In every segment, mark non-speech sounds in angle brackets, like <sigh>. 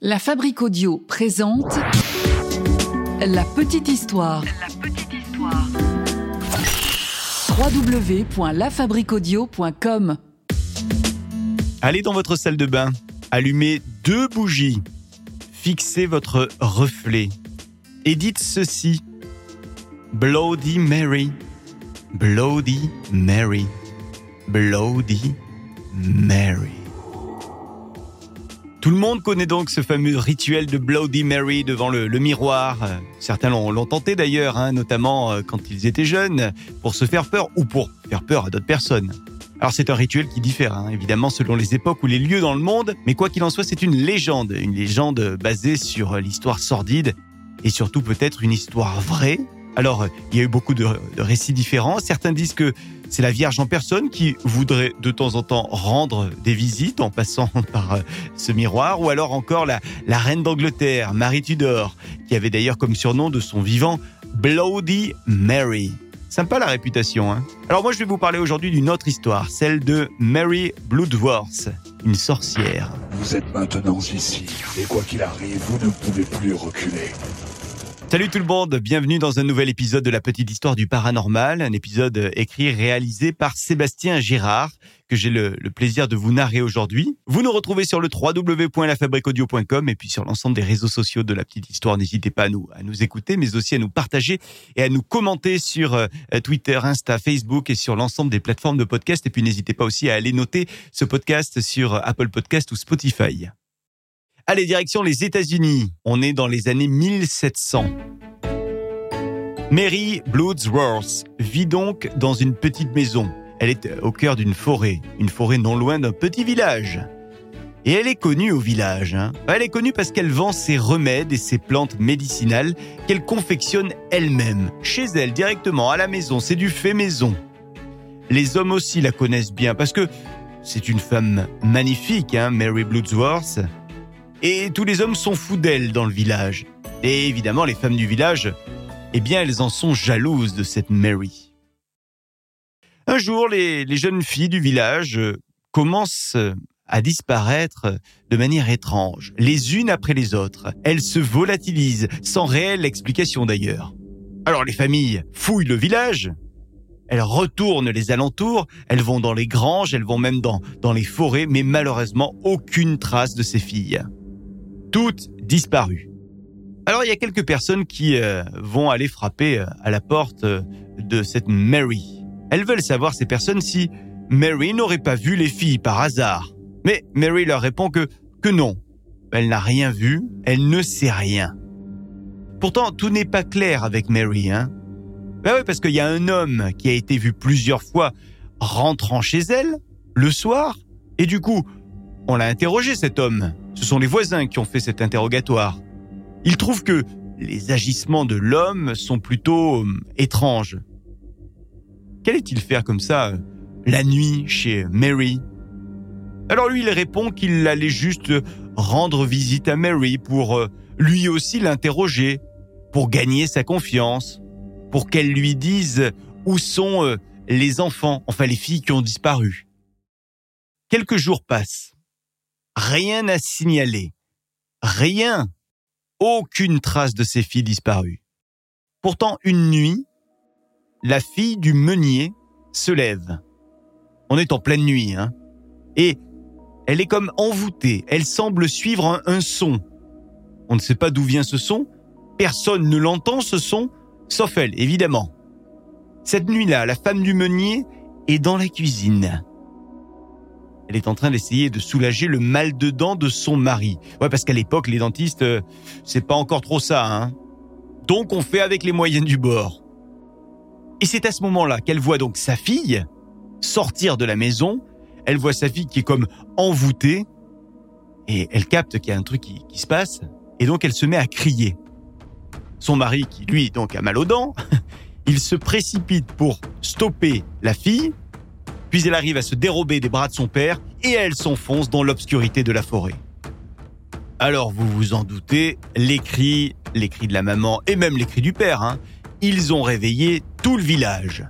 La Fabrique Audio présente La Petite Histoire. La petite histoire. www.lafabriqueaudio.com Allez dans votre salle de bain, allumez deux bougies, fixez votre reflet et dites ceci. Bloody Mary, Bloody Mary, Bloody Mary. Tout le monde connaît donc ce fameux rituel de Bloody Mary devant le, miroir. Euh, Certains l'ont l'ont tenté d'ailleurs, hein, notamment euh, quand ils étaient jeunes, pour se faire peur ou pour faire peur à d'autres personnes. Alors c'est un rituel qui diffère hein, évidemment selon les époques ou les lieux dans le monde, mais quoi qu'il en soit, c'est une légende, une légende basée sur euh, l'histoire sordide et surtout peut-être une histoire vraie. Alors il y a eu beaucoup de, récits différents. Certains disent que c'est la Vierge en personne qui voudrait de temps en temps rendre des visites en passant <laughs> par euh, ce miroir, ou alors encore la, la reine d'Angleterre, Marie Tudor, qui avait d'ailleurs comme surnom de son vivant Bloody Mary. Sympa la réputation, hein Alors moi je vais vous parler aujourd'hui d'une autre histoire, celle de Mary Bloodworth, une sorcière. Vous êtes maintenant ici, et quoi qu'il arrive, vous ne pouvez plus reculer. Salut tout le monde, bienvenue dans un nouvel épisode de la petite histoire du paranormal, un épisode écrit et réalisé par Sébastien Girard, que j'ai le, plaisir de vous narrer aujourd'hui. Vous nous retrouvez sur le www.lafabriqueaudio.com et puis sur l'ensemble des réseaux sociaux de la petite histoire. N'hésitez pas à nous, nous écouter, mais aussi à nous partager et à nous commenter sur euh, Twitter, Insta, Facebook et sur l'ensemble des plateformes de podcast. Et puis n'hésitez pas aussi à aller noter ce podcast sur Apple Podcast ou Spotify. Allez, direction les États-Unis. On est dans les années 1700. Mary Bloodsworth vit donc dans une petite maison. Elle est au cœur d'une forêt, une forêt non loin d'un petit village. Et elle est connue au village. hein. Elle est connue parce qu'elle vend ses remèdes et ses plantes médicinales qu'elle confectionne elle-même, chez elle directement, à la maison. C'est du fait maison. Les hommes aussi la connaissent bien parce que c'est une femme magnifique, hein, Mary Bloodsworth. Et tous les hommes sont fous d'elle dans le village. Et évidemment, les femmes du village, eh bien, elles en sont jalouses de cette Mary. Un jour, les, jeunes filles du village euh, commencent euh, à disparaître de manière étrange, les unes après les autres. Elles se volatilisent, sans réelle explication d'ailleurs. Alors les familles fouillent le village, elles retournent les alentours, elles vont dans les granges, elles vont même dans, dans les forêts, mais malheureusement aucune trace de ces filles. Toutes disparues. Alors il y a quelques personnes qui euh, vont aller frapper euh, à la porte euh, de cette Mary. Elles veulent savoir ces personnes si Mary n'aurait pas vu les filles par hasard. Mais Mary leur répond que que non. Elle n'a rien vu, elle ne sait rien. Pourtant, tout n'est pas clair avec Mary, hein. Ben oui, parce qu'il y a un homme qui a été vu plusieurs fois rentrant chez elle le soir, et du coup, on l'a interrogé cet homme. Ce sont les voisins qui ont fait cet interrogatoire. Ils trouvent que les agissements de l'homme sont plutôt euh, étranges. Qu'allait-il faire comme ça euh, la nuit chez Mary? Alors lui, il répond qu'il allait juste rendre visite à Mary pour euh, lui aussi l'interroger, pour gagner sa confiance, pour qu'elle lui dise où sont euh, les enfants, enfin les filles qui ont disparu. Quelques jours passent. Rien à signaler. Rien. Aucune trace de ces filles disparues. Pourtant, une nuit, la fille du meunier se lève. On est en pleine nuit, hein. Et elle est comme envoûtée. Elle semble suivre un, un son. On ne sait pas d'où vient ce son. Personne ne l'entend, ce son, sauf elle, évidemment. Cette nuit-là, la femme du meunier est dans la cuisine. Elle est en train d'essayer de soulager le mal de dents de son mari. Ouais, parce qu'à l'époque, les dentistes, euh, c'est pas encore trop ça, hein. Donc, on fait avec les moyens du bord. Et c'est à ce moment-là qu'elle voit donc sa fille sortir de la maison. Elle voit sa fille qui est comme envoûtée. Et elle capte qu'il y a un truc qui, qui se passe. Et donc, elle se met à crier. Son mari, qui lui, donc, a mal aux dents, <laughs> il se précipite pour stopper la fille. Puis elle arrive à se dérober des bras de son père et elle s'enfonce dans l'obscurité de la forêt. Alors vous vous en doutez, les cris, les cris de la maman et même les cris du père, hein, ils ont réveillé tout le village.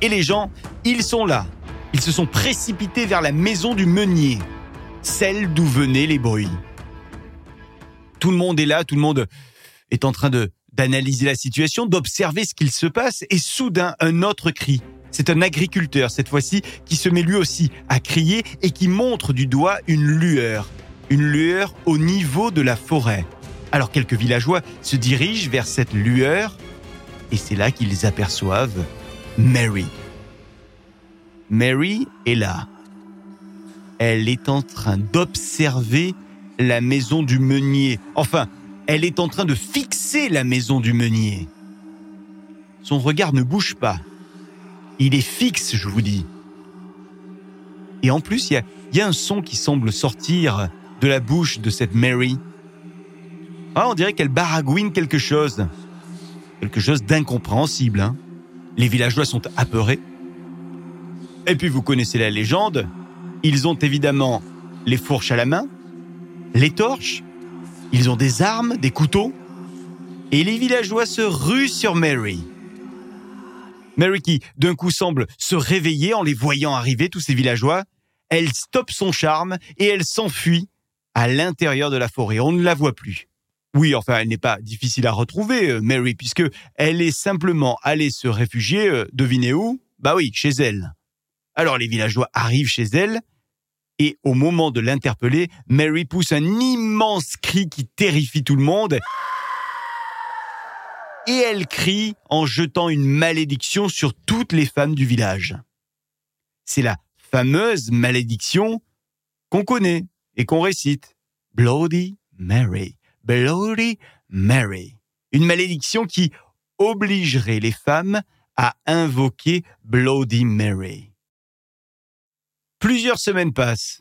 Et les gens, ils sont là. Ils se sont précipités vers la maison du meunier, celle d'où venaient les bruits. Tout le monde est là, tout le monde est en train d'analyser la situation, d'observer ce qu'il se passe, et soudain un autre cri. C'est un agriculteur, cette fois-ci, qui se met lui aussi à crier et qui montre du doigt une lueur. Une lueur au niveau de la forêt. Alors quelques villageois se dirigent vers cette lueur et c'est là qu'ils aperçoivent Mary. Mary est là. Elle est en train d'observer la maison du meunier. Enfin, elle est en train de fixer la maison du meunier. Son regard ne bouge pas. Il est fixe, je vous dis. Et en plus, il y a, un son qui semble sortir de la bouche de cette Mary. Ah, on dirait qu'elle baragouine quelque chose. Quelque chose d'incompréhensible. Hein. Les villageois sont apeurés. Et puis vous connaissez la légende. Ils ont évidemment les fourches à la main, les torches, ils ont des armes, des couteaux. Et les villageois se ruent sur Mary. Mary qui, d'un coup, semble se réveiller en les voyant arriver, tous ces villageois. Elle stoppe son charme et elle s'enfuit à l'intérieur de la forêt. On ne la voit plus. Oui, enfin, elle n'est pas difficile à retrouver, euh, Mary, puisque elle est simplement allée se réfugier, euh, devinez où? Bah oui, chez elle. Alors les villageois arrivent chez elle, et au moment de l'interpeller, Mary pousse un immense cri qui terrifie tout le monde. Et elle crie en jetant une malédiction sur toutes les femmes du village. C'est la fameuse malédiction qu'on connaît et qu'on récite. Bloody Mary. Bloody Mary. Une malédiction qui obligerait les femmes à invoquer Bloody Mary. Plusieurs semaines passent.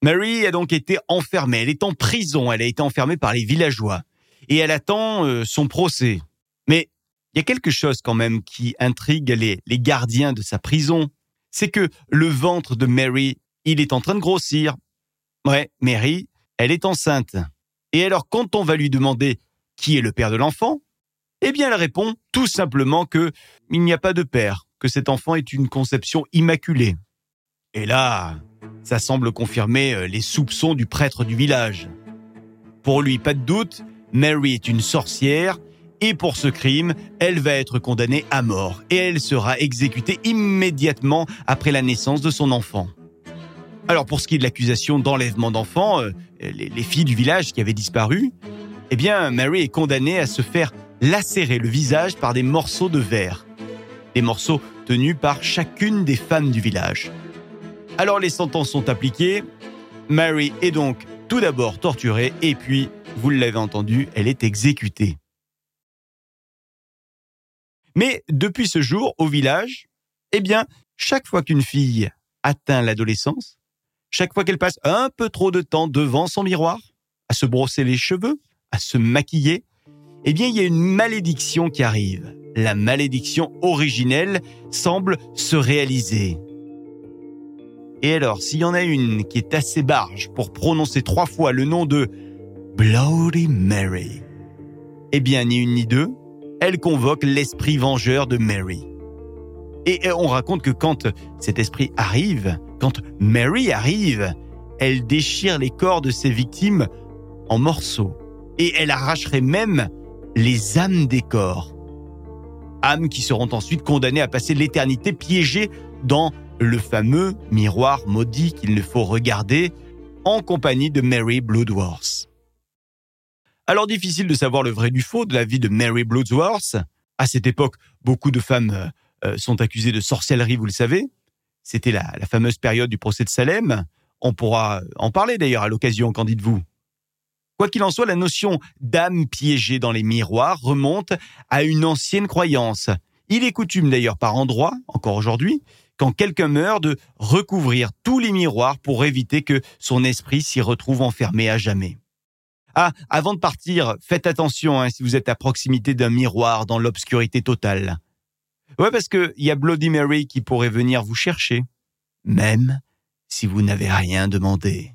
Mary a donc été enfermée. Elle est en prison. Elle a été enfermée par les villageois. Et elle attend euh, son procès. Mais il y a quelque chose quand même qui intrigue les, les gardiens de sa prison. C'est que le ventre de Mary, il est en train de grossir. Ouais, Mary, elle est enceinte. Et alors, quand on va lui demander qui est le père de l'enfant, eh bien, elle répond tout simplement que il n'y a pas de père, que cet enfant est une conception immaculée. Et là, ça semble confirmer euh, les soupçons du prêtre du village. Pour lui, pas de doute, Mary est une sorcière et pour ce crime, elle va être condamnée à mort et elle sera exécutée immédiatement après la naissance de son enfant. Alors pour ce qui est de l'accusation d'enlèvement d'enfants, euh, les, filles du village qui avaient disparu, eh bien Mary est condamnée à se faire lacérer le visage par des morceaux de verre. Des morceaux tenus par chacune des femmes du village. Alors les sentences sont appliquées. Mary est donc tout d'abord torturée et puis, vous l'avez entendu, elle est exécutée. Mais depuis ce jour, au village, eh bien, chaque fois qu'une fille atteint l'adolescence, chaque fois qu'elle passe un peu trop de temps devant son miroir, à se brosser les cheveux, à se maquiller, eh bien, il y a une malédiction qui arrive. La malédiction originelle semble se réaliser. Et alors, s'il y en a une qui est assez barge pour prononcer trois fois le nom de Bloody Mary, eh bien, ni une ni deux, elle convoque l'esprit vengeur de Mary. Et on raconte que quand cet esprit arrive, quand Mary arrive, elle déchire les corps de ses victimes en morceaux. Et elle arracherait même les âmes des corps. Âmes qui seront ensuite condamnées à passer l'éternité piégées dans le fameux miroir maudit qu'il ne faut regarder en compagnie de Mary Bloodworth. Alors difficile de savoir le vrai du faux de la vie de Mary Bloodworth. À cette époque, beaucoup de femmes euh, sont accusés de sorcellerie, vous le savez. C'était la, fameuse période du procès de Salem. On pourra en parler d'ailleurs à l'occasion, qu'en dites-vous? Quoi qu'il en soit, la notion d'âme piégée dans les miroirs remonte à une ancienne croyance. Il est coutume d'ailleurs par endroits, encore aujourd'hui, quand quelqu'un meurt, de recouvrir tous les miroirs pour éviter que son esprit s'y retrouve enfermé à jamais. Ah, avant de partir, faites attention hein, si vous êtes à proximité d'un miroir dans l'obscurité totale. Ouais, parce que y a Bloody Mary qui pourrait venir vous chercher, même si vous n'avez rien demandé.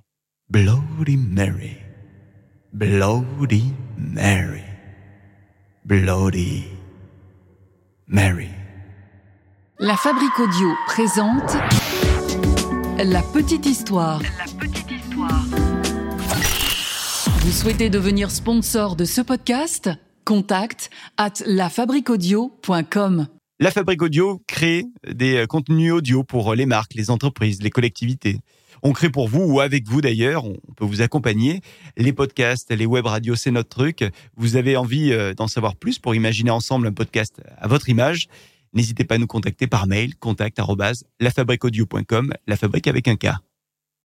Bloody Mary. Bloody Mary. Bloody Mary. La Fabrique Audio présente La petite histoire. Vous souhaitez devenir sponsor de ce podcast? Contact at lafabriquaudio.com. La Fabrique Audio crée des euh, contenus audio pour les marques, les entreprises, les collectivités. On crée pour vous ou avec vous d'ailleurs, on peut vous accompagner. Les podcasts, les web radios, c'est notre truc. Vous avez envie euh, d'en savoir plus pour imaginer ensemble un podcast à votre image? N'hésitez pas à nous contacter par mail, contact la fabrique avec un K.